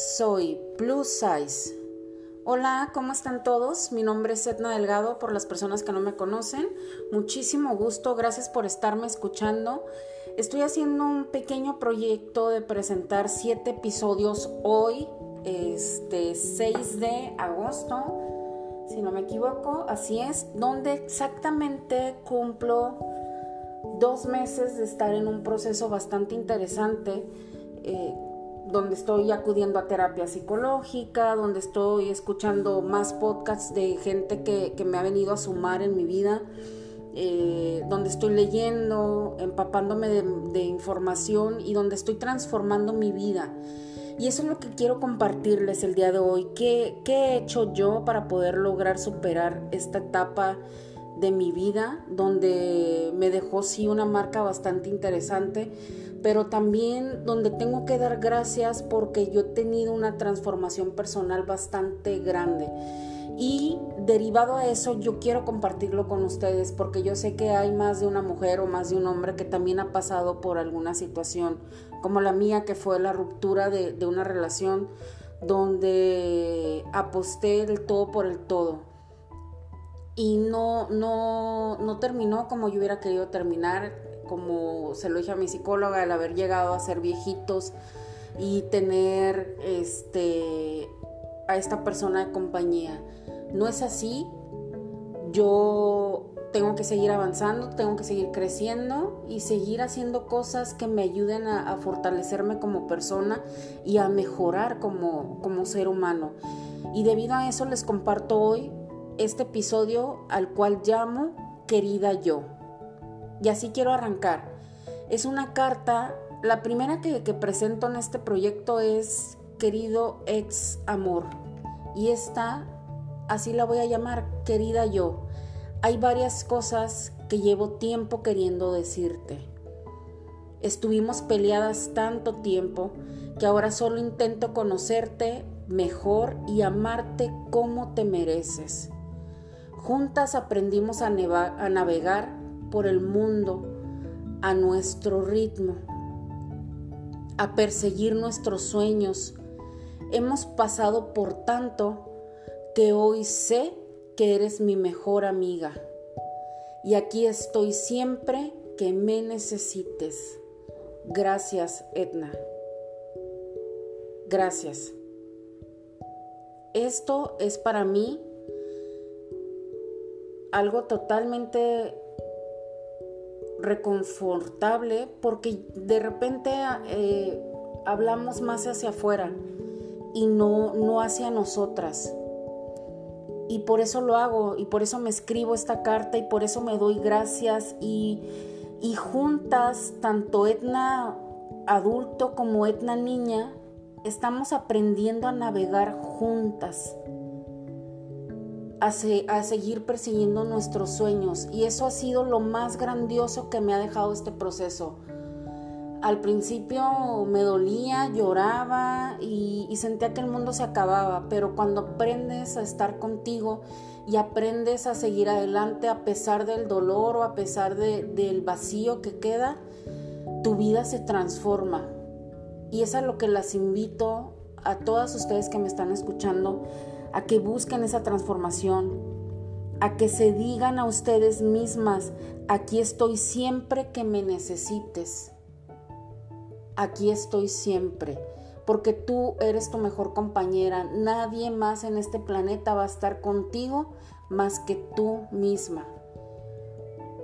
soy Plus Size. Hola, ¿cómo están todos? Mi nombre es Edna Delgado, por las personas que no me conocen. Muchísimo gusto, gracias por estarme escuchando. Estoy haciendo un pequeño proyecto de presentar siete episodios hoy, este 6 de agosto, si no me equivoco, así es, donde exactamente cumplo dos meses de estar en un proceso bastante interesante. Eh, donde estoy acudiendo a terapia psicológica, donde estoy escuchando más podcasts de gente que, me ha venido a sumar en mi vida, eh, donde estoy leyendo, empapándome de, información y donde estoy transformando mi vida. Y eso es lo que quiero compartirles el día de hoy. ¿Qué, qué he hecho yo para poder lograr superar esta etapa? De mi vida, donde me dejó sí una marca bastante interesante, pero también donde tengo que dar gracias porque yo he tenido una transformación personal bastante grande. Y derivado a eso, yo quiero compartirlo con ustedes porque yo sé que hay más de una mujer o más de un hombre que también ha pasado por alguna situación, como la mía, que fue la ruptura de, una relación donde aposté el todo por el todo y no, no, no terminó como yo hubiera querido terminar, como se lo dije a mi psicóloga, el haber llegado a ser viejitos y tener este, a esta persona de compañía. No es así. Yo tengo que seguir avanzando, tengo que seguir creciendo y seguir haciendo cosas que me ayuden a, fortalecerme como persona y a mejorar como, como ser humano. Y debido a eso les comparto hoy este episodio al cual llamo Querida Yo. Y así quiero arrancar. Es una carta, la primera que, presento en este proyecto es Querido ex amor. Y esta, así la voy a llamar, Querida Yo. Hay varias cosas que llevo tiempo queriendo decirte. Estuvimos peleadas tanto tiempo que ahora solo intento conocerte mejor y amarte como te mereces. Juntas aprendimos a, navegar por el mundo a nuestro ritmo, a perseguir nuestros sueños. Hemos pasado por tanto que hoy sé que eres mi mejor amiga. Y aquí estoy siempre que me necesites. Gracias, Edna. Gracias. Esto es para mí algo totalmente reconfortable porque de repente eh, hablamos más hacia afuera y no, no hacia nosotras. Y por eso lo hago y por eso me escribo esta carta y por eso me doy gracias y, y juntas, tanto Etna adulto como Etna niña, estamos aprendiendo a navegar juntas a, seguir persiguiendo nuestros sueños. Y eso ha sido lo más grandioso que me ha dejado este proceso. Al principio me dolía, lloraba y, sentía que el mundo se acababa, pero cuando aprendes a estar contigo y aprendes a seguir adelante a pesar del dolor o a pesar del vacío que queda, tu vida se transforma. Y es a lo que las invito a todas ustedes que me están escuchando a que busquen esa transformación, a que se digan a ustedes mismas, aquí estoy siempre que me necesites. Aquí estoy siempre, porque tú eres tu mejor compañera. Nadie más en este planeta va a estar contigo más que tú misma.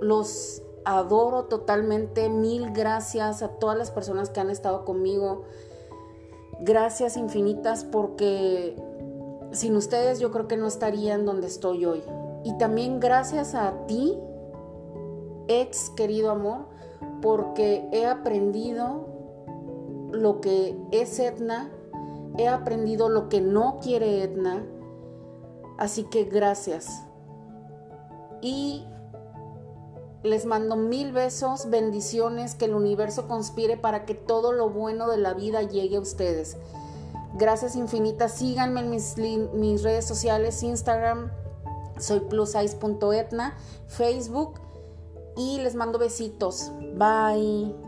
Los adoro totalmente. Mil gracias a todas las personas que han estado conmigo. Gracias infinitas porque sin ustedes yo creo que no estaría en donde estoy hoy. Y también gracias a ti, ex querido amor, porque he aprendido lo que es Etna, he aprendido lo que no quiere Etna, así que gracias. Y les mando mil besos, bendiciones, que el universo conspire para que todo lo bueno de la vida llegue a ustedes. Gracias infinitas. Síganme en mis, redes sociales, Instagram, soy plusize.etna, Facebook y les mando besitos. Bye.